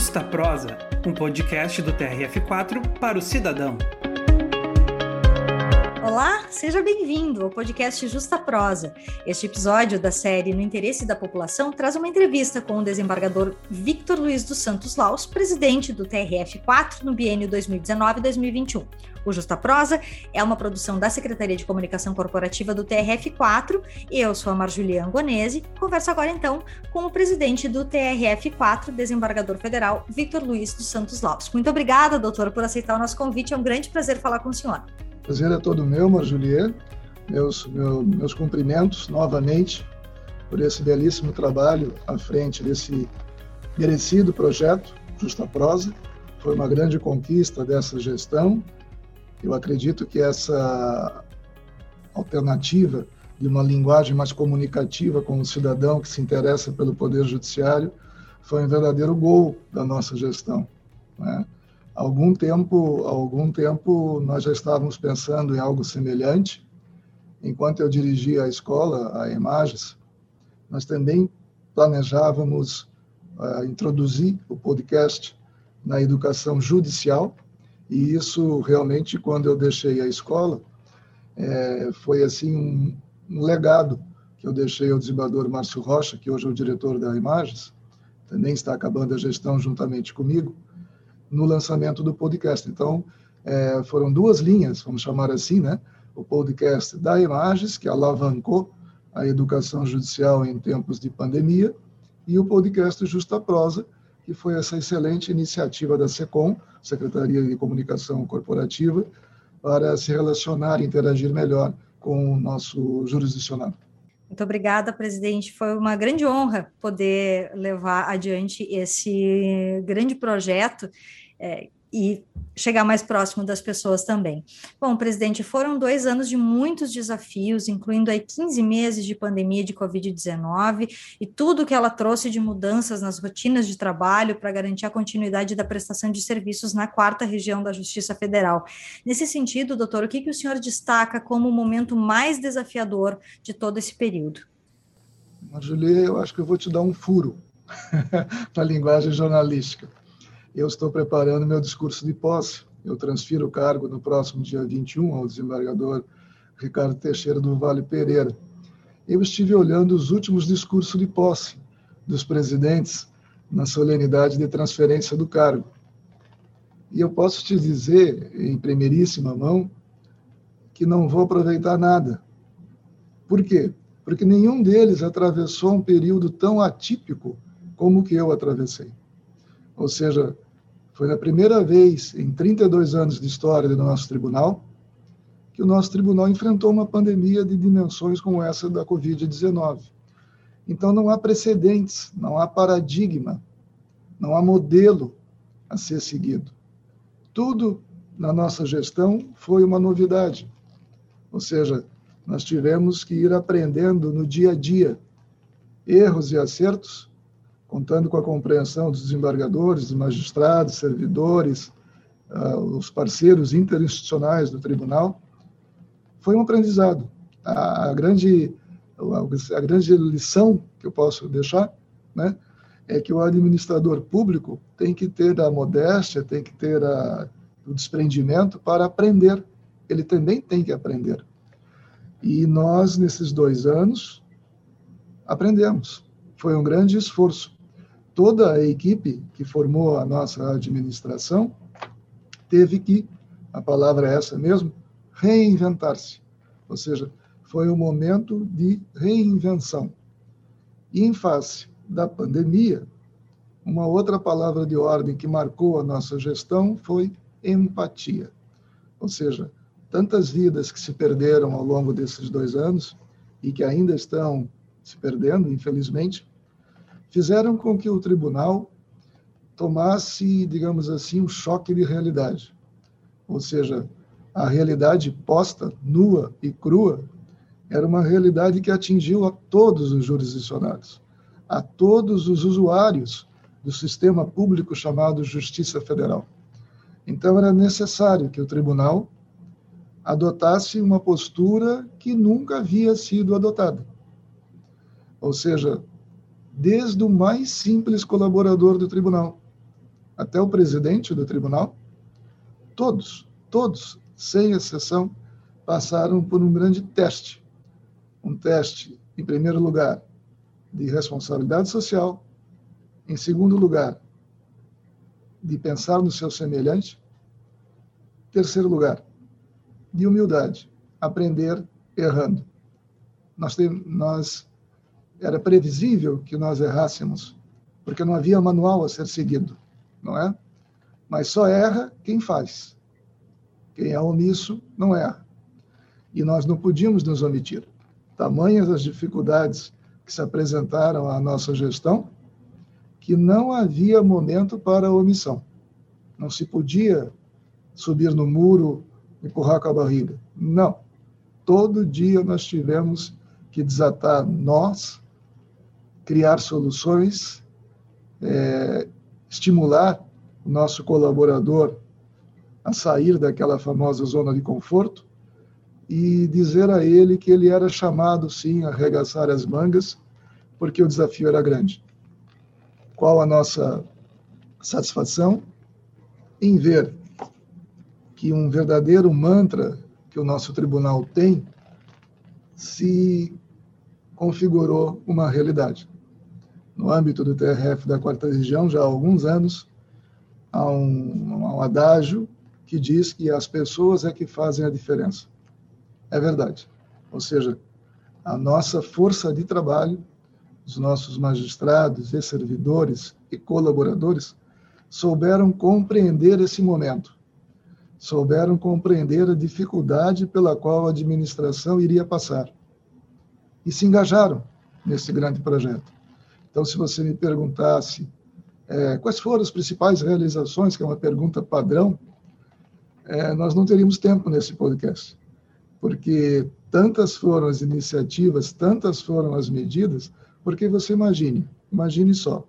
Justa Prosa, um podcast do TRF4 para o cidadão. Olá, seja bem-vindo ao podcast Justa Prosa. Este episódio da série No Interesse da População traz uma entrevista com o desembargador Victor Luiz dos Santos Laus, presidente do TRF4 no biênio 2019-2021. O Justa Prosa é uma produção da Secretaria de Comunicação Corporativa do TRF4. Eu sou a Marjulia Angonese. Converso agora então com o presidente do TRF4, desembargador federal Victor Luiz dos Santos Laus. Muito obrigada, doutor, por aceitar o nosso convite. É um grande prazer falar com o senhor. Prazer é todo meu, Marjulier. Meus, meu, meus cumprimentos novamente por esse belíssimo trabalho à frente desse merecido projeto, Justa Prosa. Foi uma grande conquista dessa gestão. Eu acredito que essa alternativa de uma linguagem mais comunicativa com o cidadão que se interessa pelo Poder Judiciário foi um verdadeiro gol da nossa gestão. Né? Algum tempo, algum tempo nós já estávamos pensando em algo semelhante. Enquanto eu dirigia a escola, a Imagens, nós também planejávamos uh, introduzir o podcast na educação judicial. E isso realmente, quando eu deixei a escola, é, foi assim um, um legado que eu deixei ao desembargador Márcio Rocha, que hoje é o diretor da Imagens, também está acabando a gestão juntamente comigo no lançamento do podcast. Então, é, foram duas linhas, vamos chamar assim, né? O podcast da Imagens, que alavancou a educação judicial em tempos de pandemia, e o podcast Justa Prosa, que foi essa excelente iniciativa da SECOM, Secretaria de Comunicação Corporativa, para se relacionar e interagir melhor com o nosso jurisdicionado. Muito obrigada, presidente. Foi uma grande honra poder levar adiante esse grande projeto é, e chegar mais próximo das pessoas também. Bom, presidente, foram dois anos de muitos desafios, incluindo aí 15 meses de pandemia de Covid-19 e tudo que ela trouxe de mudanças nas rotinas de trabalho para garantir a continuidade da prestação de serviços na quarta região da Justiça Federal. Nesse sentido, doutor, o que, que o senhor destaca como o momento mais desafiador de todo esse período? Marjolie, eu acho que eu vou te dar um furo para a linguagem jornalística eu estou preparando meu discurso de posse. Eu transfiro o cargo no próximo dia 21 ao desembargador Ricardo Teixeira do Vale Pereira. Eu estive olhando os últimos discursos de posse dos presidentes na solenidade de transferência do cargo. E eu posso te dizer, em primeiríssima mão, que não vou aproveitar nada. Por quê? Porque nenhum deles atravessou um período tão atípico como o que eu atravessei. Ou seja, foi a primeira vez em 32 anos de história do nosso tribunal que o nosso tribunal enfrentou uma pandemia de dimensões como essa da Covid-19. Então, não há precedentes, não há paradigma, não há modelo a ser seguido. Tudo na nossa gestão foi uma novidade. Ou seja, nós tivemos que ir aprendendo no dia a dia erros e acertos contando com a compreensão dos desembargadores, dos magistrados, servidores, uh, os parceiros interinstitucionais do tribunal, foi um aprendizado. A, a, grande, a grande lição que eu posso deixar né, é que o administrador público tem que ter a modéstia, tem que ter a, o desprendimento para aprender. Ele também tem que aprender. E nós, nesses dois anos, aprendemos. Foi um grande esforço toda a equipe que formou a nossa administração teve que, a palavra é essa mesmo, reinventar-se. Ou seja, foi um momento de reinvenção. E em face da pandemia, uma outra palavra de ordem que marcou a nossa gestão foi empatia. Ou seja, tantas vidas que se perderam ao longo desses dois anos e que ainda estão se perdendo, infelizmente, fizeram com que o tribunal tomasse, digamos assim, um choque de realidade. Ou seja, a realidade posta, nua e crua, era uma realidade que atingiu a todos os jurisdicionados, a todos os usuários do sistema público chamado Justiça Federal. Então, era necessário que o tribunal adotasse uma postura que nunca havia sido adotada. Ou seja, desde o mais simples colaborador do tribunal até o presidente do tribunal, todos, todos, sem exceção, passaram por um grande teste. Um teste, em primeiro lugar, de responsabilidade social, em segundo lugar, de pensar no seu semelhante, terceiro lugar, de humildade, aprender errando. Nós, tem, nós era previsível que nós errássemos, porque não havia manual a ser seguido, não é? Mas só erra quem faz. Quem é omisso não erra. E nós não podíamos nos omitir. Tamanhas as dificuldades que se apresentaram à nossa gestão, que não havia momento para omissão. Não se podia subir no muro, empurrar com a barriga. Não. Todo dia nós tivemos que desatar nós, criar soluções, é, estimular o nosso colaborador a sair daquela famosa zona de conforto e dizer a ele que ele era chamado, sim, a arregaçar as mangas, porque o desafio era grande. Qual a nossa satisfação em ver que um verdadeiro mantra que o nosso tribunal tem se configurou uma realidade. No âmbito do TRF da quarta região, já há alguns anos, há um, um adágio que diz que as pessoas é que fazem a diferença é verdade. Ou seja, a nossa força de trabalho, os nossos magistrados e servidores e colaboradores souberam compreender esse momento, souberam compreender a dificuldade pela qual a administração iria passar e se engajaram nesse grande projeto. Então, se você me perguntasse é, quais foram as principais realizações, que é uma pergunta padrão, é, nós não teríamos tempo nesse podcast porque tantas foram as iniciativas, tantas foram as medidas, porque você imagine, imagine só,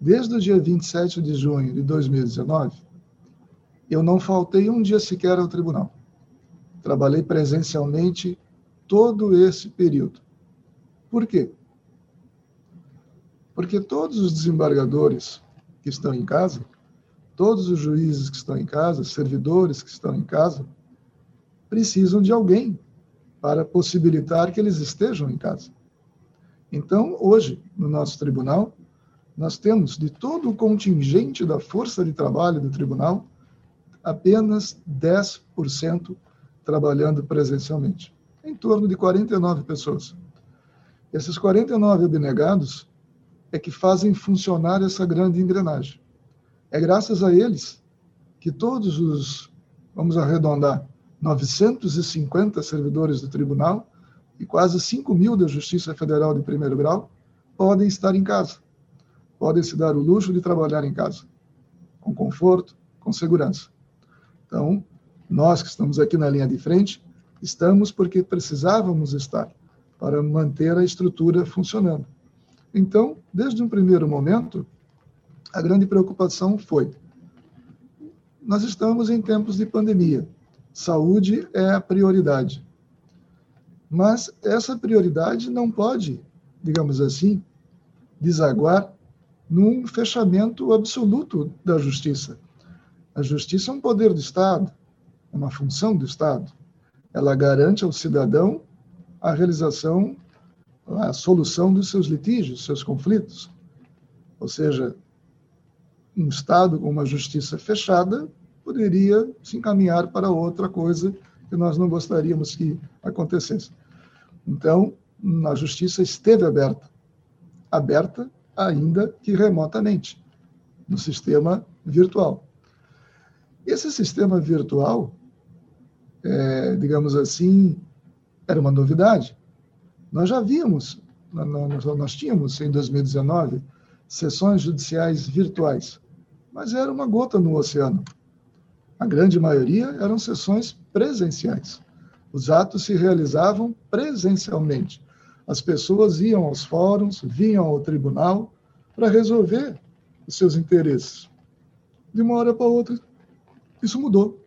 desde o dia 27 de junho de 2019, eu não faltei um dia sequer ao tribunal. Trabalhei presencialmente todo esse período. Por quê? Porque todos os desembargadores que estão em casa, todos os juízes que estão em casa, servidores que estão em casa, precisam de alguém para possibilitar que eles estejam em casa. Então, hoje, no nosso tribunal, nós temos de todo o contingente da força de trabalho do tribunal, apenas 10% trabalhando presencialmente, em torno de 49 pessoas. Esses 49 abnegados é que fazem funcionar essa grande engrenagem. É graças a eles que todos os, vamos arredondar, 950 servidores do tribunal e quase 5 mil da Justiça Federal de primeiro grau podem estar em casa. Podem se dar o luxo de trabalhar em casa, com conforto, com segurança. Então, nós que estamos aqui na linha de frente, estamos porque precisávamos estar para manter a estrutura funcionando. Então, desde um primeiro momento, a grande preocupação foi: nós estamos em tempos de pandemia Saúde é a prioridade. Mas essa prioridade não pode, digamos assim, desaguar num fechamento absoluto da justiça. A justiça é um poder do Estado, é uma função do Estado. Ela garante ao cidadão a realização, a solução dos seus litígios, seus conflitos. Ou seja, um Estado com uma justiça fechada poderia se encaminhar para outra coisa que nós não gostaríamos que acontecesse. Então, a justiça esteve aberta, aberta ainda que remotamente, no sistema virtual. Esse sistema virtual, é, digamos assim, era uma novidade. Nós já vimos, nós, tínhamos em 2019 sessões judiciais virtuais, mas era uma gota no oceano. A grande maioria eram sessões presenciais. Os atos se realizavam presencialmente. As pessoas iam aos fóruns, vinham ao tribunal para resolver os seus interesses. De uma hora para outra, isso mudou.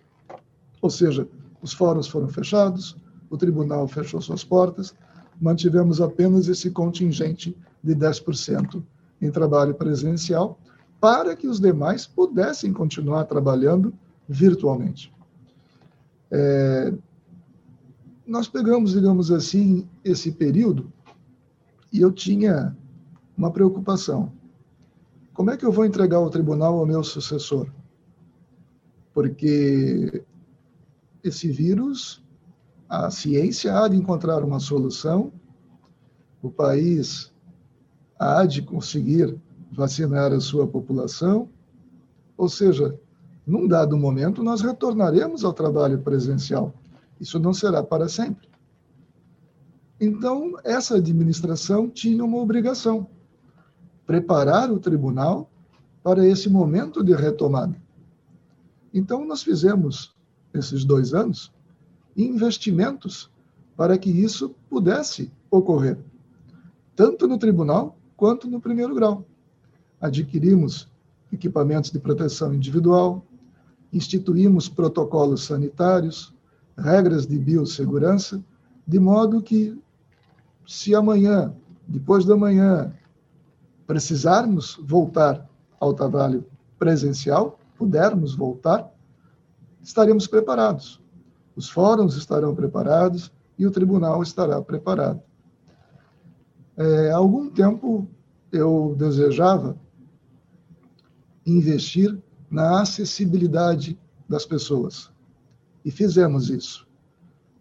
Ou seja, os fóruns foram fechados, o tribunal fechou suas portas, mantivemos apenas esse contingente de 10% em trabalho presencial para que os demais pudessem continuar trabalhando virtualmente. É, nós pegamos, digamos assim, esse período e eu tinha uma preocupação. Como é que eu vou entregar o tribunal ao meu sucessor? Porque esse vírus, a ciência há de encontrar uma solução, o país há de conseguir vacinar a sua população, ou seja, num dado momento nós retornaremos ao trabalho presencial. Isso não será para sempre. Então, essa administração tinha uma obrigação: preparar o tribunal para esse momento de retomada. Então, nós fizemos, esses dois anos, investimentos para que isso pudesse ocorrer, tanto no tribunal quanto no primeiro grau. Adquirimos equipamentos de proteção individual, instituímos protocolos sanitários, regras de biossegurança, de modo que, se amanhã, depois da manhã, precisarmos voltar ao trabalho presencial, pudermos voltar, estaremos preparados. Os fóruns estarão preparados e o tribunal estará preparado. É, há algum tempo eu desejava investir na acessibilidade das pessoas. E fizemos isso.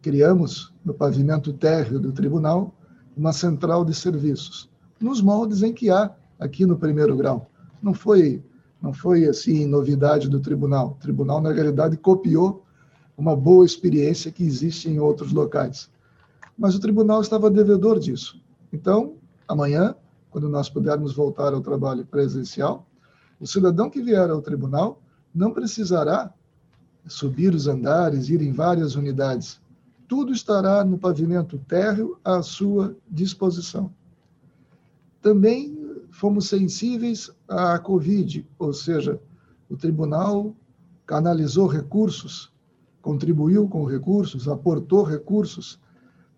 Criamos, no pavimento térreo do tribunal, uma central de serviços, nos moldes em que há aqui no primeiro grau. Não foi, não foi assim novidade do tribunal. O tribunal, na realidade, copiou uma boa experiência que existe em outros locais. Mas o tribunal estava devedor disso. Então, amanhã, quando nós pudermos voltar ao trabalho presencial, o cidadão que vier ao tribunal não precisará subir os andares, ir em várias unidades. Tudo estará no pavimento térreo à sua disposição. Também fomos sensíveis à Covid, ou seja, o tribunal canalizou recursos, contribuiu com recursos, aportou recursos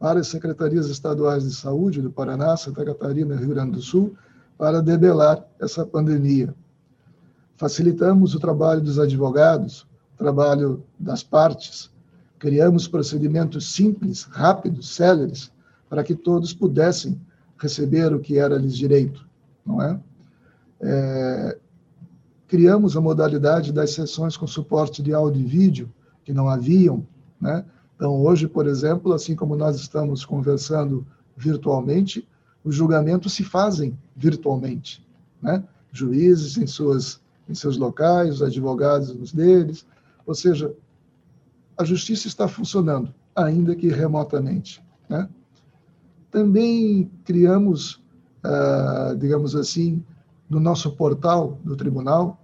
para as secretarias estaduais de saúde do Paraná, Santa Catarina e Rio Grande do Sul para debelar essa pandemia. Facilitamos o trabalho dos advogados, o trabalho das partes, criamos procedimentos simples, rápidos, céleres, para que todos pudessem receber o que era lhes direito, não é? é? Criamos a modalidade das sessões com suporte de áudio e vídeo, que não haviam, né? Então, hoje, por exemplo, assim como nós estamos conversando virtualmente, os julgamentos se fazem virtualmente, né? Juízes em suas em seus locais, os advogados nos deles. Ou seja, a justiça está funcionando, ainda que remotamente. Né? Também criamos, ah, digamos assim, no nosso portal do tribunal,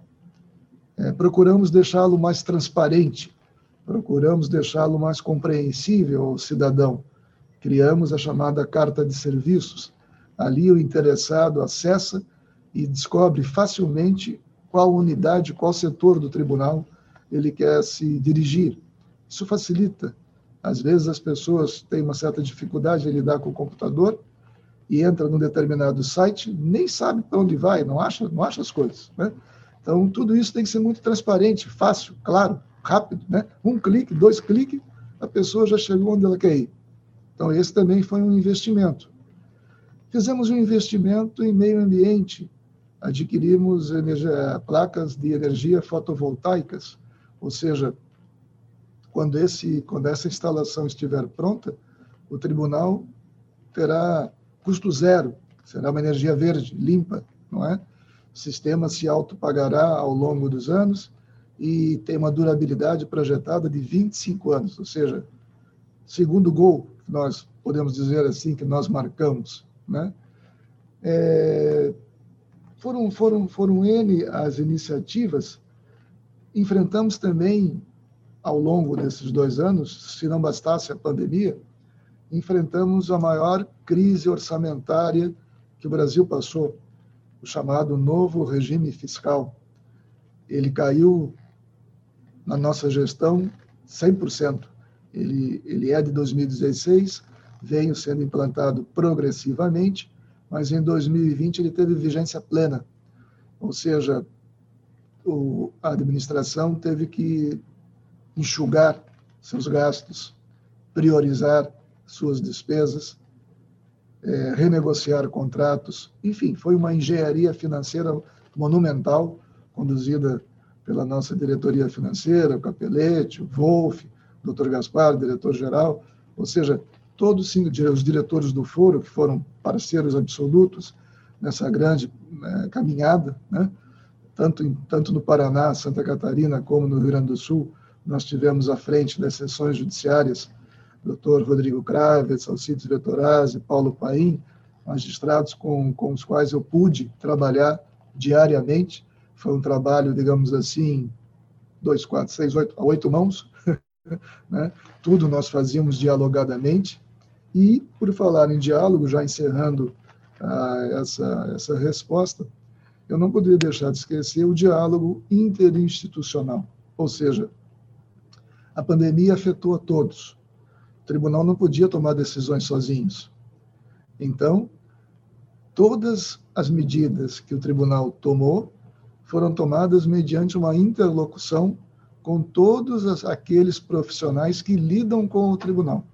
eh, procuramos deixá-lo mais transparente, procuramos deixá-lo mais compreensível ao cidadão. Criamos a chamada carta de serviços. Ali o interessado acessa e descobre facilmente qual unidade, qual setor do tribunal ele quer se dirigir. Isso facilita. Às vezes as pessoas têm uma certa dificuldade em lidar com o computador e entra num determinado site, nem sabe para onde vai, não acha, não acha as coisas. Né? Então, tudo isso tem que ser muito transparente, fácil, claro, rápido. Né? Um clique, dois cliques, a pessoa já chegou onde ela quer ir. Então, esse também foi um investimento. Fizemos um investimento em meio ambiente, adquirimos energia, placas de energia fotovoltaicas, ou seja, quando, esse, quando essa instalação estiver pronta, o tribunal terá custo zero, será uma energia verde, limpa, não é? O sistema se autopagará ao longo dos anos e tem uma durabilidade projetada de 25 anos, ou seja, segundo gol, nós podemos dizer assim, que nós marcamos, né? É, foram, foram, foram N as iniciativas. Enfrentamos também, ao longo desses dois anos, se não bastasse a pandemia, enfrentamos a maior crise orçamentária que o Brasil passou, o chamado novo regime fiscal. Ele caiu na nossa gestão 100%. Ele, ele é de 2016, veio sendo implantado progressivamente mas em 2020 ele teve vigência plena, ou seja, o, a administração teve que enxugar seus gastos, priorizar suas despesas, é, renegociar contratos, enfim, foi uma engenharia financeira monumental conduzida pela nossa diretoria financeira, o Capelete, o Wolf, o Dr. Gaspar, diretor-geral, ou seja, todos os diretores do foro, que foram parceiros absolutos nessa grande né, caminhada, né? tanto, em, tanto no Paraná, Santa Catarina, como no Rio Grande do Sul, nós tivemos à frente das sessões judiciárias Dr. Rodrigo Kravitz, Alcides Vettorazzi, Paulo Paim, magistrados com, com os quais eu pude trabalhar diariamente. Foi um trabalho, digamos assim, dois, quatro, seis, oito, oito mãos. né? Tudo nós fazíamos dialogadamente. E, por falar em diálogo, já encerrando ah, essa, essa resposta, eu não poderia deixar de esquecer o diálogo interinstitucional. Ou seja, a pandemia afetou a todos. O tribunal não podia tomar decisões sozinhos. Então, todas as medidas que o tribunal tomou foram tomadas mediante uma interlocução com todos aqueles profissionais que lidam com o tribunal.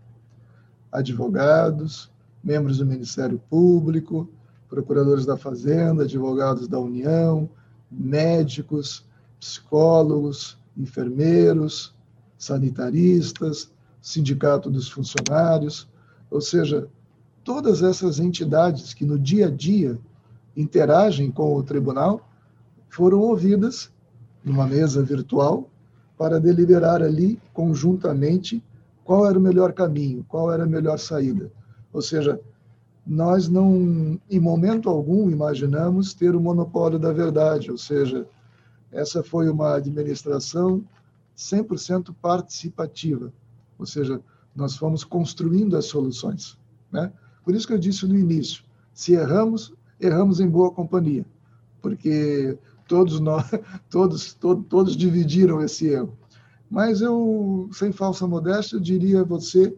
Advogados, membros do Ministério Público, procuradores da Fazenda, advogados da União, médicos, psicólogos, enfermeiros, sanitaristas, sindicato dos funcionários, ou seja, todas essas entidades que no dia a dia interagem com o tribunal foram ouvidas numa mesa virtual para deliberar ali conjuntamente qual era o melhor caminho, qual era a melhor saída. Ou seja, nós não, em momento algum, imaginamos ter o monopólio da verdade, ou seja, essa foi uma administração 100% participativa, ou seja, nós fomos construindo as soluções. Né? Por isso que eu disse no início, se erramos, erramos em boa companhia, porque todos nós, todos, todos, dividiram esse erro. Mas eu, sem falsa modéstia, diria a você,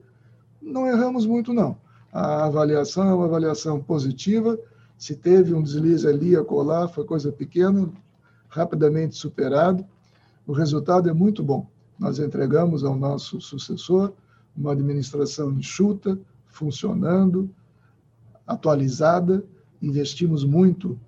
não erramos muito não. A avaliação é uma avaliação positiva. Se teve um deslize ali a colar, foi coisa pequena, rapidamente superado. O resultado é muito bom. Nós entregamos ao nosso sucessor uma administração enxuta, funcionando, atualizada. Investimos muito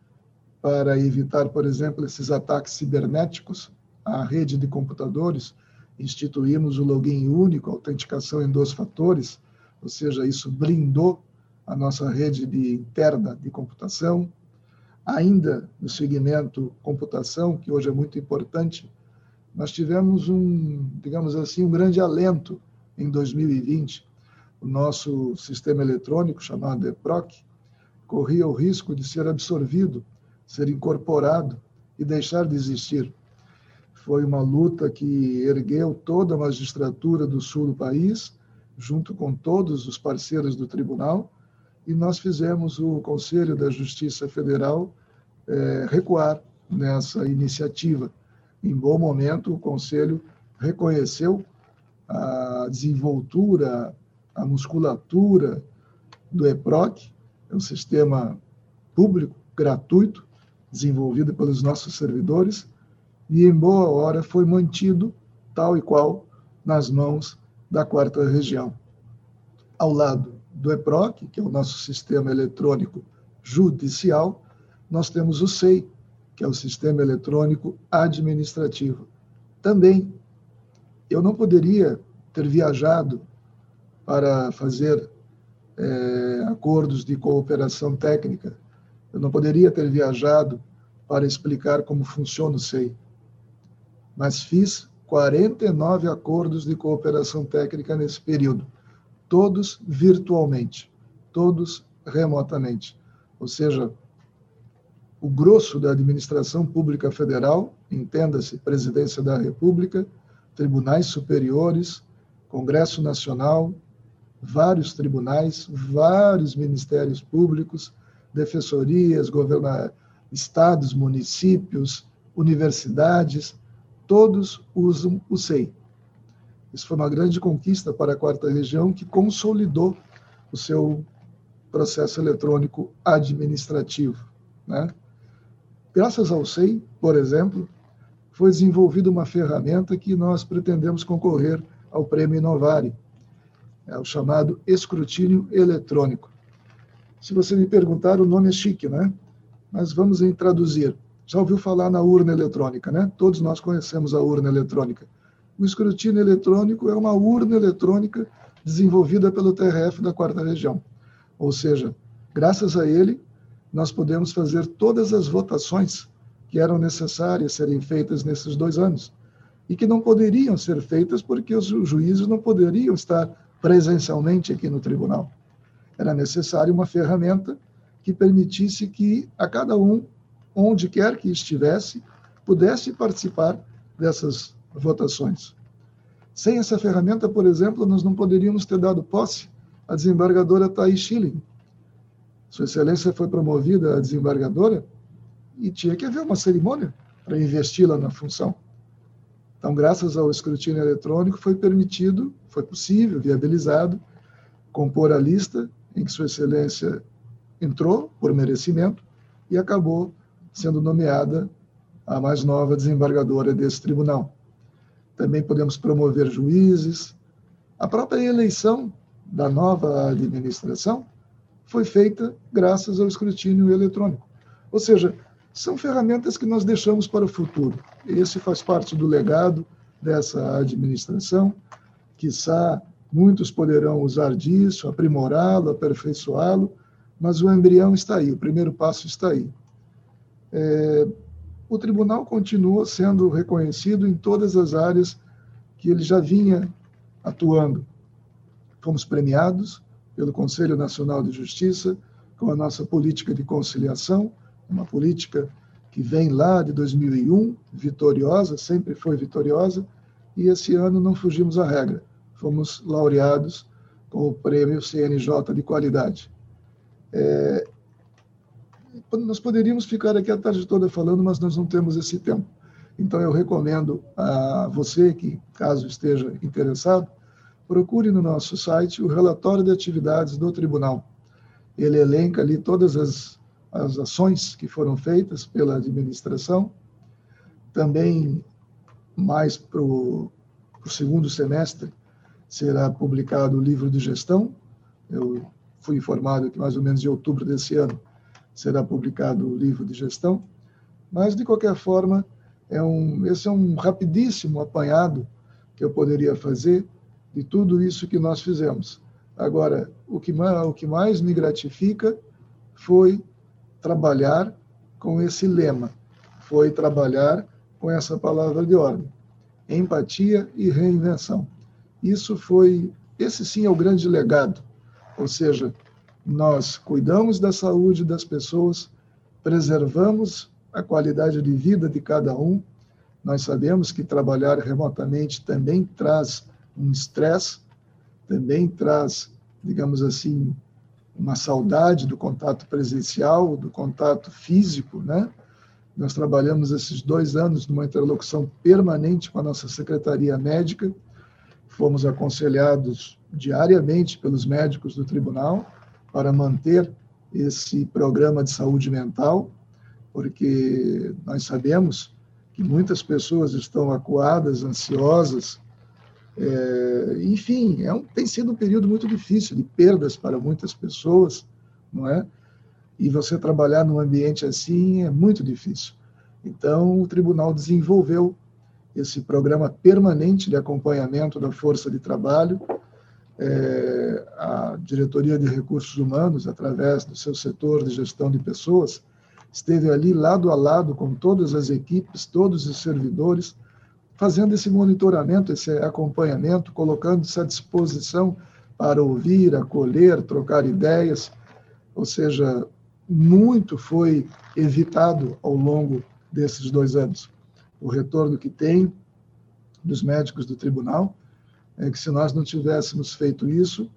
para evitar, por exemplo, esses ataques cibernéticos à rede de computadores. Instituímos o login único, autenticação em dois fatores, ou seja, isso blindou a nossa rede de interna de computação. Ainda no segmento computação, que hoje é muito importante, nós tivemos um, digamos assim, um grande alento em 2020. O nosso sistema eletrônico, chamado EPROC, corria o risco de ser absorvido, ser incorporado e deixar de existir. Foi uma luta que ergueu toda a magistratura do sul do país, junto com todos os parceiros do tribunal, e nós fizemos o Conselho da Justiça Federal é, recuar nessa iniciativa. Em bom momento, o Conselho reconheceu a desenvoltura, a musculatura do EPROC, é um sistema público, gratuito, desenvolvido pelos nossos servidores, e em boa hora foi mantido tal e qual nas mãos da quarta região. Ao lado do EPROC, que é o nosso sistema eletrônico judicial, nós temos o SEI, que é o Sistema Eletrônico Administrativo. Também, eu não poderia ter viajado para fazer é, acordos de cooperação técnica, eu não poderia ter viajado para explicar como funciona o SEI, mas fiz 49 acordos de cooperação técnica nesse período, todos virtualmente, todos remotamente. Ou seja, o grosso da administração pública federal, entenda-se Presidência da República, tribunais superiores, Congresso Nacional, vários tribunais, vários ministérios públicos, defensorias, governa... estados, municípios, universidades, todos usam o SEI. Isso foi uma grande conquista para a quarta região que consolidou o seu processo eletrônico administrativo, né? Graças ao SEI, por exemplo, foi desenvolvida uma ferramenta que nós pretendemos concorrer ao Prêmio Inovare, é o chamado escrutínio eletrônico. Se você me perguntar, o nome é chique, né? Mas vamos em traduzir. Já ouviu falar na urna eletrônica, né? Todos nós conhecemos a urna eletrônica. O escrutínio eletrônico é uma urna eletrônica desenvolvida pelo TRF da quarta região. Ou seja, graças a ele, nós podemos fazer todas as votações que eram necessárias serem feitas nesses dois anos e que não poderiam ser feitas porque os juízes não poderiam estar presencialmente aqui no tribunal. Era necessária uma ferramenta que permitisse que a cada um, onde quer que estivesse, pudesse participar dessas votações. Sem essa ferramenta, por exemplo, nós não poderíamos ter dado posse à desembargadora Thais Schilling. Sua Excelência foi promovida a desembargadora e tinha que haver uma cerimônia para investi-la na função. Então, graças ao escrutínio eletrônico, foi permitido, foi possível, viabilizado, compor a lista em que Sua Excelência entrou por merecimento e acabou sendo nomeada a mais nova desembargadora desse tribunal também podemos promover juízes. A própria eleição da nova administração foi feita graças ao escrutínio eletrônico. Ou seja, são ferramentas que nós deixamos para o futuro. Esse faz parte do legado dessa administração. Quizá muitos poderão usar disso, aprimorá-lo, aperfeiçoá-lo, mas o embrião está aí, o primeiro passo está aí. É, o tribunal continua sendo reconhecido em todas as áreas que ele já vinha atuando. Fomos premiados pelo Conselho Nacional de Justiça com a nossa política de conciliação, uma política que vem lá de 2001, vitoriosa, sempre foi vitoriosa, e esse ano não fugimos à regra. Fomos laureados com o prêmio CNJ de qualidade. É, nós poderíamos ficar aqui a tarde toda falando, mas nós não temos esse tempo. Então, eu recomendo a você que, caso esteja interessado, procure no nosso site o relatório de atividades do tribunal. Ele elenca ali todas as, as ações que foram feitas pela administração. Também, mais para o segundo semestre, será publicado o livro de gestão. Eu fui informado que mais ou menos em outubro desse ano será publicado o livro de gestão, mas de qualquer forma, é um, esse é um rapidíssimo apanhado que eu poderia fazer de tudo isso que nós fizemos. Agora, o que, o que mais me gratifica foi trabalhar com esse lema, foi trabalhar com essa palavra de ordem: empatia e reinvenção. Isso foi, esse sim é o grande legado, ou seja, nós cuidamos da saúde das pessoas, preservamos a qualidade de vida de cada um. Nós sabemos que trabalhar remotamente também traz um estresse, também traz, digamos assim, uma saudade do contato presencial, do contato físico, né? Nós trabalhamos esses dois anos numa interlocução permanente com a nossa secretaria médica, fomos aconselhados diariamente pelos médicos do tribunal, para manter esse programa de saúde mental, porque nós sabemos que muitas pessoas estão acuadas, ansiosas, é, enfim, é um, tem sido um período muito difícil de perdas para muitas pessoas, não é? E você trabalhar num ambiente assim é muito difícil. Então, o tribunal desenvolveu esse programa permanente de acompanhamento da força de trabalho, é, a Diretoria de Recursos Humanos, através do seu setor de gestão de pessoas, esteve ali lado a lado com todas as equipes, todos os servidores, fazendo esse monitoramento, esse acompanhamento, colocando-se à disposição para ouvir, acolher, trocar ideias. Ou seja, muito foi evitado ao longo desses dois anos. O retorno que tem dos médicos do tribunal é que se nós não tivéssemos feito isso,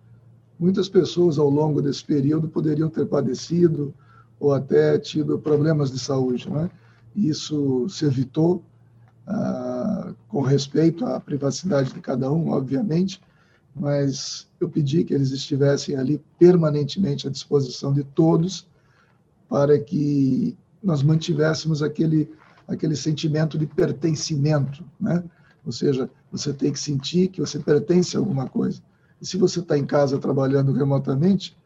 muitas pessoas ao longo desse período poderiam ter padecido ou até tido problemas de saúde. Né? Isso se evitou ah, com respeito à privacidade de cada um, obviamente, mas eu pedi que eles estivessem ali permanentemente à disposição de todos para que nós mantivéssemos aquele aquele sentimento de pertencimento, né? Ou seja, você tem que sentir que você pertence a alguma coisa. E se você está em casa trabalhando remotamente,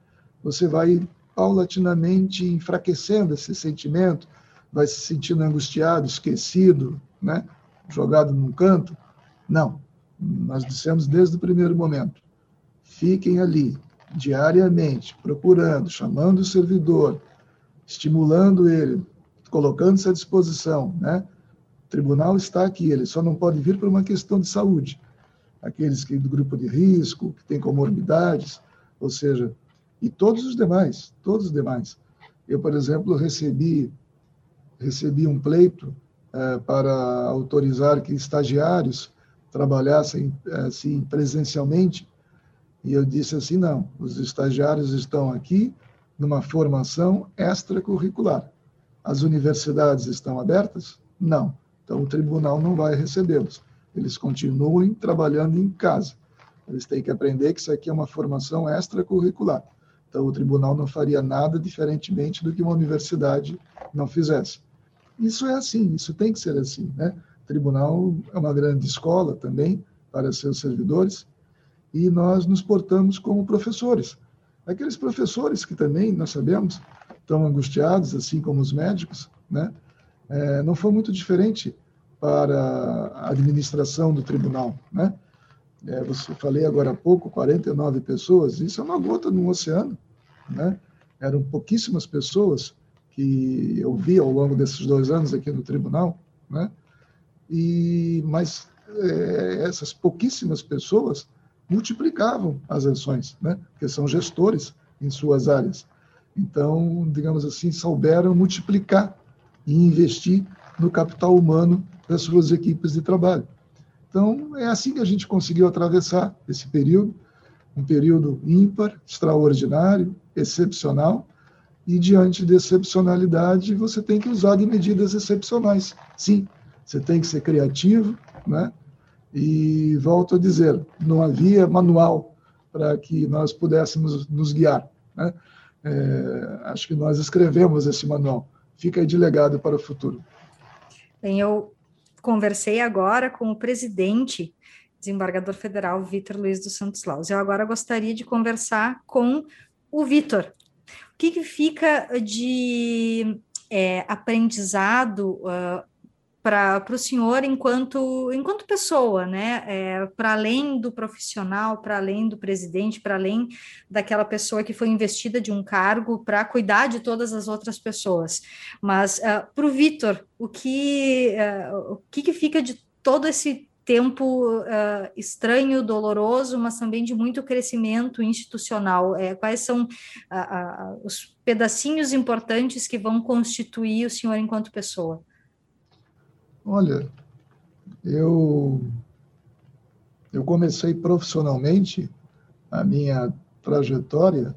você vai paulatinamente enfraquecendo esse sentimento, vai se sentindo angustiado, esquecido, né? jogado num canto. Não, nós dissemos desde o primeiro momento, fiquem ali, diariamente, procurando, chamando o servidor, estimulando ele, colocando-se à disposição, né? O tribunal está aqui, ele só não pode vir por uma questão de saúde. Aqueles que do grupo de risco, que têm comorbidades, ou seja, e todos os demais, todos os demais. Eu, por exemplo, recebi recebi um pleito é, para autorizar que estagiários trabalhassem assim presencialmente e eu disse assim não, os estagiários estão aqui numa formação extracurricular. As universidades estão abertas? Não. Então o tribunal não vai recebê-los. Eles continuem trabalhando em casa. Eles têm que aprender que isso aqui é uma formação extracurricular. Então o tribunal não faria nada diferentemente do que uma universidade não fizesse. Isso é assim, isso tem que ser assim, né? O tribunal é uma grande escola também para seus servidores e nós nos portamos como professores. Aqueles professores que também, nós sabemos, estão angustiados, assim como os médicos, né? É, não foi muito diferente para a administração do tribunal, né? É, você falei agora há pouco, 49 pessoas, isso é uma gota no oceano, né? Eram pouquíssimas pessoas que eu vi ao longo desses dois anos aqui no tribunal, né? E mas é, essas pouquíssimas pessoas multiplicavam as ações, né? Porque são gestores em suas áreas. Então, digamos assim, souberam multiplicar e investir no capital humano das suas equipes de trabalho. Então, é assim que a gente conseguiu atravessar esse período, um período ímpar, extraordinário, excepcional, e diante de excepcionalidade, você tem que usar de medidas excepcionais. Sim, você tem que ser criativo, né? E volto a dizer, não havia manual para que nós pudéssemos nos guiar. Né? É, acho que nós escrevemos esse manual. Fica aí de legado para o futuro. Bem, eu conversei agora com o presidente, desembargador federal Vitor Luiz dos Santos Laus. Eu agora gostaria de conversar com o Vitor. O que, que fica de é, aprendizado uh, para o senhor enquanto, enquanto pessoa, né? É, para além do profissional, para além do presidente, para além daquela pessoa que foi investida de um cargo para cuidar de todas as outras pessoas. Mas uh, ah, para o Vitor, o que uh, o que, que fica de todo esse tempo uh, estranho, doloroso, mas também de muito crescimento institucional. É, quais são os pedacinhos importantes que vão constituir o senhor enquanto pessoa? Olha, eu eu comecei profissionalmente a minha trajetória.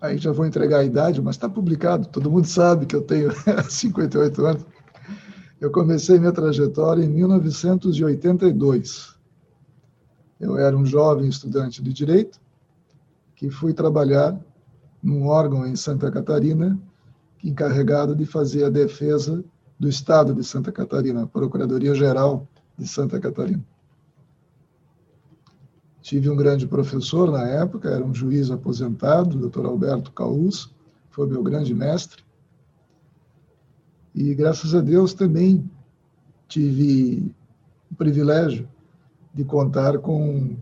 Aí já vou entregar a idade, mas está publicado, todo mundo sabe que eu tenho 58 anos. Eu comecei minha trajetória em 1982. Eu era um jovem estudante de direito que fui trabalhar num órgão em Santa Catarina encarregado de fazer a defesa do Estado de Santa Catarina, a Procuradoria-Geral de Santa Catarina. Tive um grande professor na época, era um juiz aposentado, o Dr. Alberto Caus, foi meu grande mestre. E graças a Deus também tive o privilégio de contar com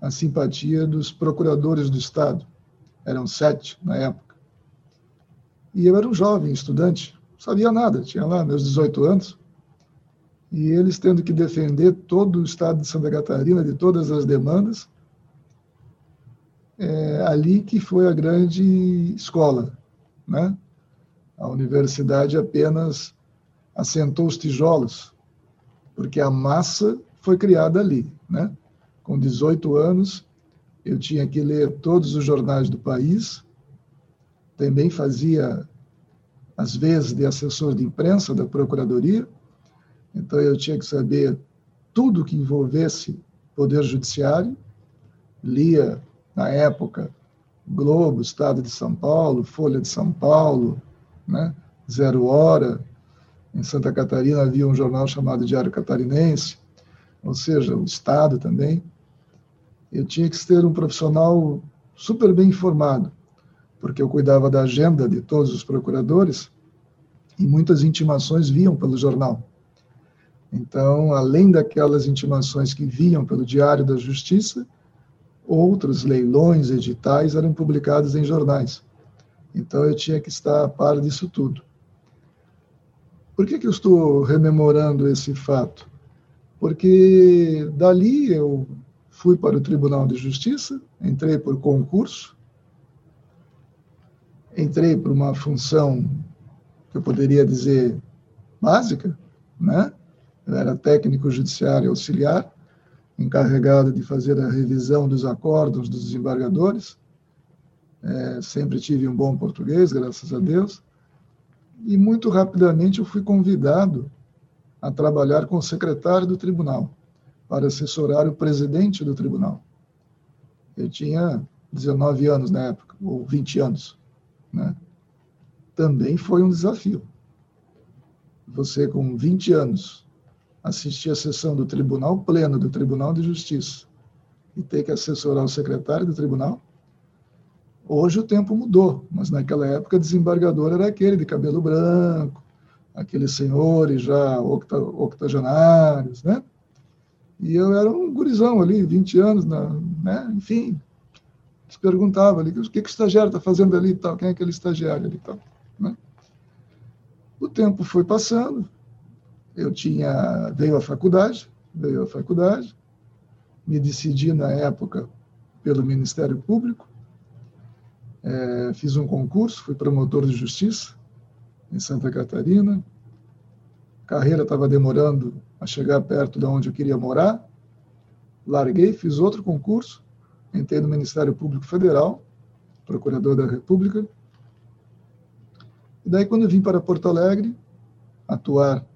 a simpatia dos procuradores do Estado. Eram sete na época. E eu era um jovem estudante, sabia nada, tinha lá meus 18 anos, e eles tendo que defender todo o estado de Santa Catarina de todas as demandas, é ali que foi a grande escola, né? A universidade apenas assentou os tijolos, porque a massa foi criada ali, né? Com 18 anos, eu tinha que ler todos os jornais do país, também fazia às vezes, de assessor de imprensa da Procuradoria. Então, eu tinha que saber tudo que envolvesse Poder Judiciário. Lia, na época, Globo, Estado de São Paulo, Folha de São Paulo, né? Zero Hora, Em Santa Catarina havia um jornal chamado Diário Catarinense, ou seja, o Estado também. Eu tinha que ser um profissional super bem informado, porque eu cuidava da agenda de todos os procuradores e muitas intimações viam pelo jornal. Então, além daquelas intimações que vinham pelo Diário da Justiça, outros leilões, editais eram publicados em jornais. Então, eu tinha que estar a par disso tudo. Por que, que eu estou rememorando esse fato? Porque dali eu fui para o Tribunal de Justiça, entrei por concurso, entrei por uma função eu poderia dizer básica, né? Eu era técnico judiciário auxiliar, encarregado de fazer a revisão dos acordos dos desembargadores. É, sempre tive um bom português, graças a Deus. E muito rapidamente eu fui convidado a trabalhar com o secretário do tribunal, para assessorar o presidente do tribunal. Eu tinha 19 anos na época, ou 20 anos. Né? Também foi um desafio. Você, com 20 anos, assistir a sessão do Tribunal Pleno, do Tribunal de Justiça, e ter que assessorar o secretário do tribunal. Hoje o tempo mudou, mas naquela época desembargador era aquele de cabelo branco, aqueles senhores já octogenários, né? E eu era um gurizão ali, 20 anos, né? enfim, se perguntava ali, o que, que o estagiário está fazendo ali e tal, quem é aquele estagiário ali e tal, né? O tempo foi passando, eu tinha veio à faculdade, veio à faculdade, me decidi na época pelo Ministério Público, é, fiz um concurso, fui promotor de justiça em Santa Catarina. Carreira estava demorando a chegar perto de onde eu queria morar. Larguei, fiz outro concurso, entrei no Ministério Público Federal, procurador da República. E daí, quando vim para Porto Alegre, atuar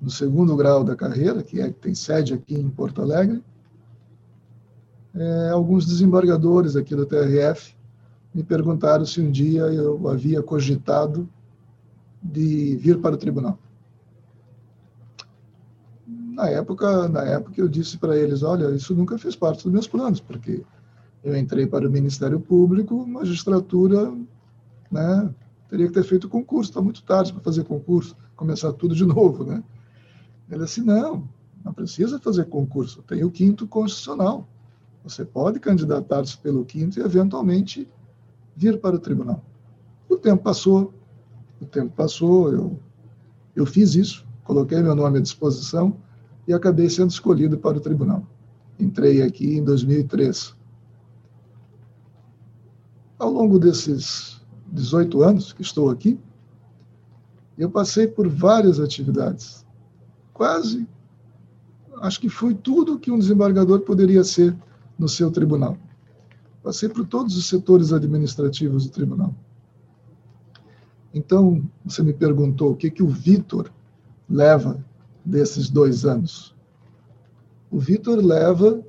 no segundo grau da carreira, que é, tem sede aqui em Porto Alegre, é, alguns desembargadores aqui do TRF me perguntaram se um dia eu havia cogitado de vir para o tribunal. Na época, na época eu disse para eles, olha, isso nunca fez parte dos meus planos, porque eu entrei para o Ministério Público, magistratura, né, teria que ter feito concurso, está muito tarde para fazer concurso, começar tudo de novo, né? Ele disse, não, não precisa fazer concurso, tem o quinto constitucional. Você pode candidatar-se pelo quinto e, eventualmente, vir para o tribunal. O tempo passou, o tempo passou, eu, eu fiz isso, coloquei meu nome à disposição e acabei sendo escolhido para o tribunal. Entrei aqui em 2003. Ao longo desses 18 anos que estou aqui, eu passei por várias atividades quase, acho que foi tudo que um desembargador poderia ser no seu tribunal. Passei por todos os setores administrativos do tribunal. Então, você me perguntou o que, que o Vitor leva desses dois anos. O Vitor leva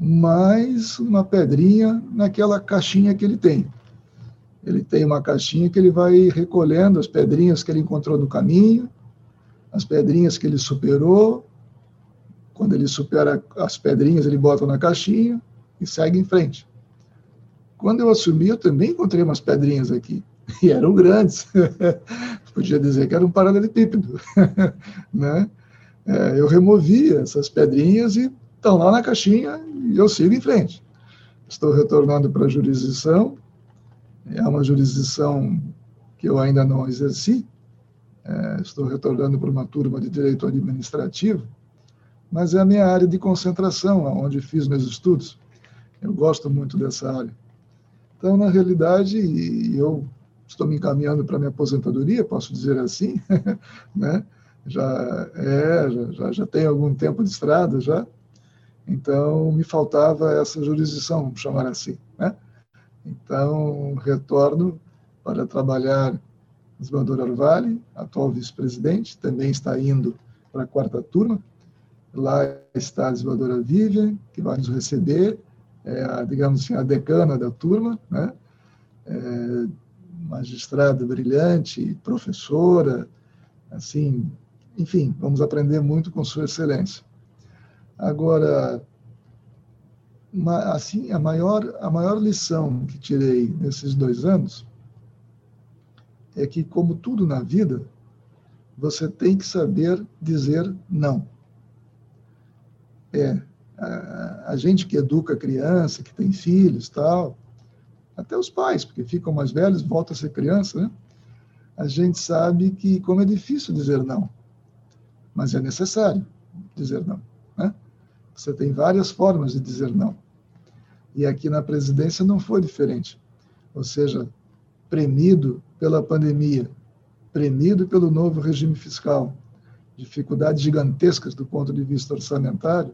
mais uma pedrinha naquela caixinha que ele tem. Ele tem uma caixinha que ele vai recolhendo as pedrinhas que ele encontrou no caminho, as pedrinhas que ele superou. Quando ele supera as pedrinhas, ele bota na caixinha e segue em frente. Quando eu assumi, eu também encontrei umas pedrinhas aqui, e eram grandes. Podia dizer que era um paralelepípedo. né? É, eu removi essas pedrinhas e estão lá na caixinha e eu sigo em frente. Estou retornando para a jurisdição, é uma jurisdição que eu ainda não exerci, é, estou retornando para uma turma de direito administrativo, mas é a minha área de concentração, onde fiz meus estudos. Eu gosto muito dessa área. Então, na realidade, eu estou me encaminhando para minha aposentadoria, posso dizer assim, né? Já é, já, já, já tenho algum tempo de estrada já. Então, me faltava essa jurisdição, vamos chamar assim, né? Então, retorno para trabalhar desembargador Arvali, atual vice-presidente, também está indo para a quarta turma. Lá está a desembargadora Vivian, que vai nos receber, é a, digamos assim, a decana da turma, né? É, magistrada brilhante, professora, assim, enfim, vamos aprender muito com Sua Excelência. Agora, assim, a maior, a maior lição que tirei nesses dois anos é que, como tudo na vida, você tem que saber dizer não. É, a, a gente que educa criança, que tem filhos, tal, até os pais, porque ficam mais velhos, voltam a ser criança, né? A gente sabe que como é difícil dizer não, mas é necessário dizer não? Você tem várias formas de dizer não. E aqui na presidência não foi diferente. Ou seja, premido pela pandemia, premido pelo novo regime fiscal, dificuldades gigantescas do ponto de vista orçamentário,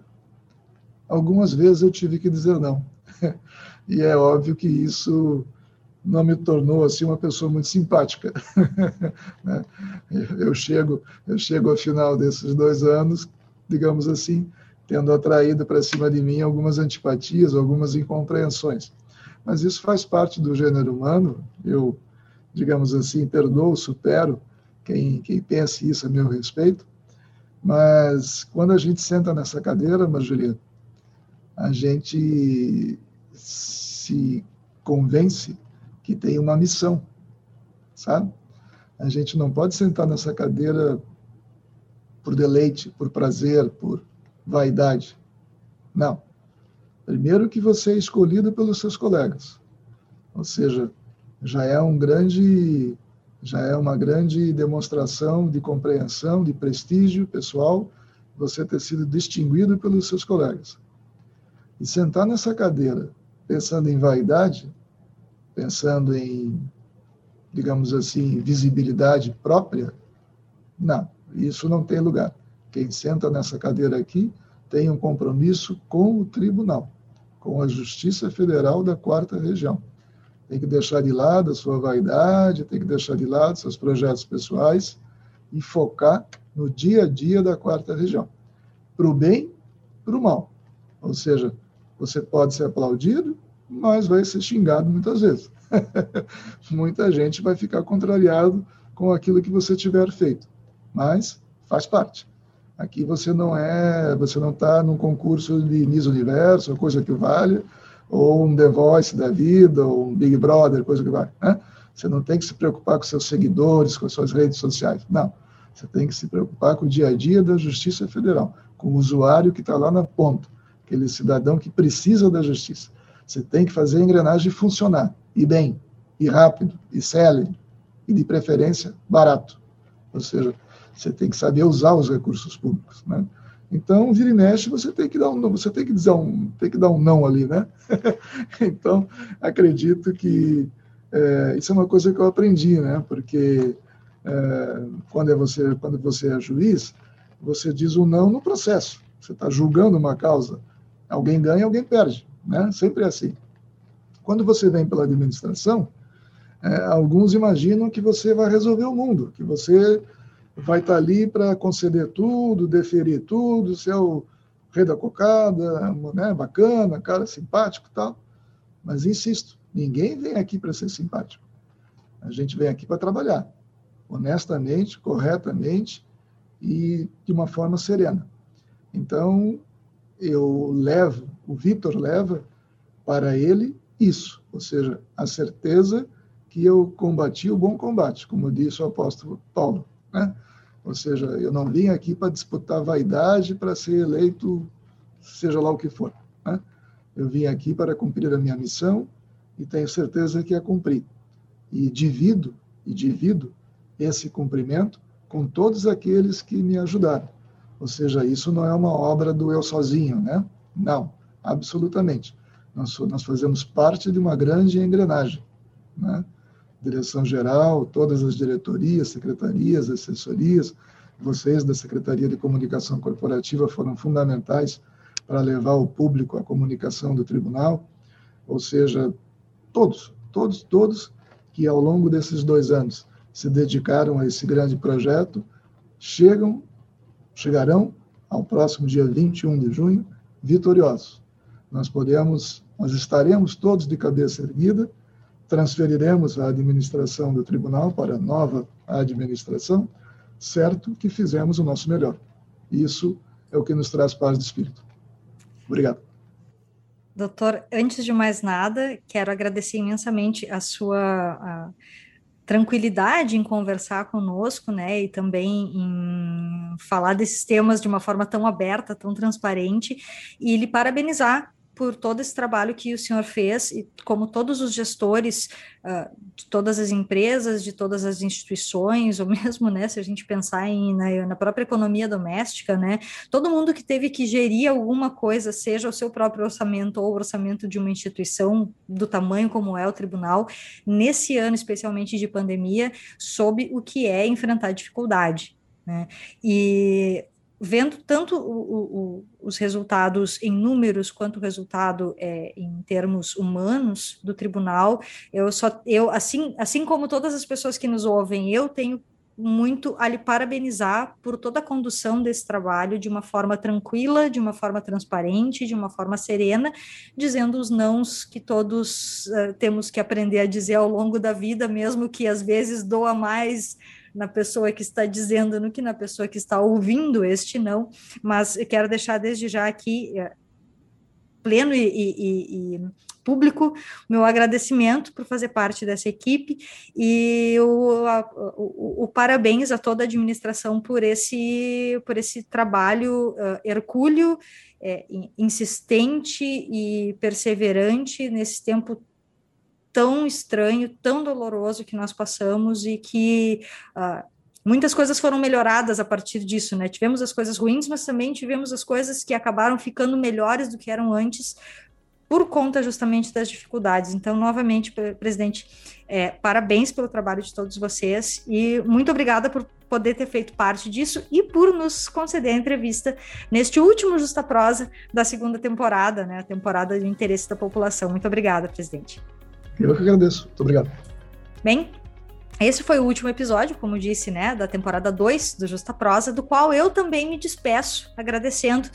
algumas vezes eu tive que dizer não. e é óbvio que isso não me tornou assim uma pessoa muito simpática. Né? eu chego, eu chego ao final desses dois anos, digamos assim, tendo atraído para cima de mim algumas antipatias, algumas incompreensões. Mas isso faz parte do gênero humano. Eu, digamos assim, perdoo, supero quem, quem pense isso a meu respeito. Mas quando a gente senta nessa cadeira, Marjorie, a gente se convence que tem uma missão, sabe? A gente não pode sentar nessa cadeira por deleite, por prazer, por vaidade. Não. Primeiro que você é escolhido pelos seus colegas. Ou seja, já é um grande já é uma grande demonstração de compreensão, de prestígio pessoal, você ter sido distinguido pelos seus colegas. E sentar nessa cadeira pensando em vaidade, pensando em, digamos assim, visibilidade própria, não, isso não tem lugar. Quem senta nessa cadeira aqui tem um compromisso com o tribunal, com a Justiça Federal da Quarta Região. Tem que deixar de lado a sua vaidade, tem que deixar de lado seus projetos pessoais e focar no dia a dia da Quarta Região, para o bem, para o mal. Ou seja, você pode ser aplaudido, mas vai ser xingado muitas vezes. Muita gente vai ficar contrariado com aquilo que você tiver feito, mas faz parte. Aqui você não é, você não está num concurso de Miss Universo, coisa que vale, ou um The Voice da vida, ou um Big Brother, coisa que vale. Né? Você não tem que se preocupar com seus seguidores, com suas redes sociais. Não. Você tem que se preocupar com o dia a dia da Justiça Federal, com o usuário que está lá na ponta, aquele cidadão que precisa da justiça. Você tem que fazer a engrenagem funcionar, e bem, e rápido, e célere, e de preferência barato. Ou seja, você tem que saber usar os recursos públicos, né? Então, vira e mexe, você tem que dar um, você tem que dizer um, tem que dar um não ali, né? então, acredito que é, isso é uma coisa que eu aprendi, né? Porque é, quando é você, quando você é juiz, você diz o um não no processo. Você está julgando uma causa, alguém ganha, alguém perde, né? Sempre é assim. Quando você vem pela administração, é, alguns imaginam que você vai resolver o mundo, que você vai estar ali para conceder tudo, deferir tudo, ser o rei da cocada, né, bacana, cara simpático tal. Mas insisto, ninguém vem aqui para ser simpático. A gente vem aqui para trabalhar, honestamente, corretamente e de uma forma serena. Então, eu levo, o Vitor leva para ele isso, ou seja, a certeza que eu combati o bom combate, como disse o apóstolo Paulo. Né? Ou seja, eu não vim aqui para disputar vaidade para ser eleito, seja lá o que for. Né? Eu vim aqui para cumprir a minha missão e tenho certeza que a cumpri. E divido, e divido esse cumprimento com todos aqueles que me ajudaram. Ou seja, isso não é uma obra do eu sozinho, né? Não, absolutamente. Nós, nós fazemos parte de uma grande engrenagem, né? Direção-geral, todas as diretorias, secretarias, assessorias, vocês da Secretaria de Comunicação Corporativa foram fundamentais para levar o público à comunicação do tribunal, ou seja, todos, todos, todos que ao longo desses dois anos se dedicaram a esse grande projeto, chegam, chegarão ao próximo dia 21 de junho vitoriosos. Nós podemos, nós estaremos todos de cabeça erguida, transferiremos a administração do tribunal para a nova administração, certo que fizemos o nosso melhor. Isso é o que nos traz paz de espírito. Obrigado. Doutor, antes de mais nada, quero agradecer imensamente a sua a tranquilidade em conversar conosco, né, e também em falar desses temas de uma forma tão aberta, tão transparente, e lhe parabenizar por todo esse trabalho que o senhor fez e como todos os gestores uh, de todas as empresas, de todas as instituições, ou mesmo, né, se a gente pensar em, na, na, própria economia doméstica, né, todo mundo que teve que gerir alguma coisa, seja o seu próprio orçamento ou o orçamento de uma instituição do tamanho como é o tribunal, nesse ano especialmente de pandemia, soube o que é enfrentar dificuldade. Né? E vendo tanto o, o, os resultados em números quanto o resultado é, em termos humanos do tribunal, eu só eu assim assim como todas as pessoas que nos ouvem, eu tenho muito a lhe parabenizar por toda a condução desse trabalho de uma forma tranquila, de uma forma transparente, de uma forma serena, dizendo os nãos que todos uh, temos que aprender a dizer ao longo da vida, mesmo que às vezes doa mais na pessoa que está dizendo, no que na pessoa que está ouvindo este não, mas quero deixar desde já aqui é, pleno e, e, e, público meu agradecimento por fazer parte dessa equipe e o, o, o, parabéns a toda a administração por esse por esse trabalho uh, hercúleo, é, insistente e perseverante nesse tempo tão estranho, tão doloroso que nós passamos e que uh, muitas coisas foram melhoradas a partir disso, né? Tivemos as coisas ruins, mas também tivemos as coisas que acabaram ficando melhores do que eram antes por conta justamente das dificuldades. Então, novamente, presidente, é, parabéns pelo trabalho de todos vocês e muito obrigada por poder ter feito parte disso e por nos conceder a entrevista neste último Justa Prosa da segunda temporada, né? A temporada de interesse da população. Muito obrigada, presidente. Eu que agradeço. Muito obrigado. Bem, esse foi o último episódio, como disse, né, da temporada 2 do Justa Prosa, do qual eu também me despeço, agradecendo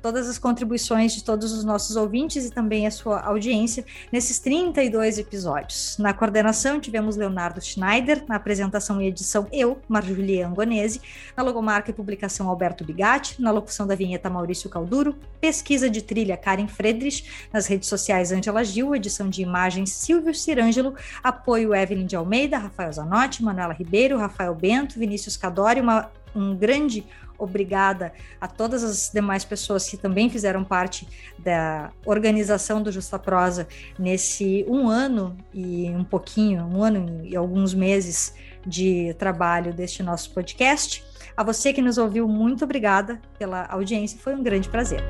todas as contribuições de todos os nossos ouvintes e também a sua audiência nesses 32 episódios. Na coordenação tivemos Leonardo Schneider, na apresentação e edição eu, Marjulia Angonese, na logomarca e publicação Alberto Bigatti, na locução da vinheta Maurício Calduro, pesquisa de trilha Karen Friedrich, nas redes sociais Angela Gil, edição de imagens Silvio Cirângelo, apoio Evelyn de Almeida, Rafael Zanotti, Manuela Ribeiro, Rafael Bento, Vinícius Cadori, uma, um grande obrigada a todas as demais pessoas que também fizeram parte da organização do Justa Prosa nesse um ano e um pouquinho, um ano e alguns meses de trabalho deste nosso podcast. A você que nos ouviu, muito obrigada pela audiência, foi um grande prazer.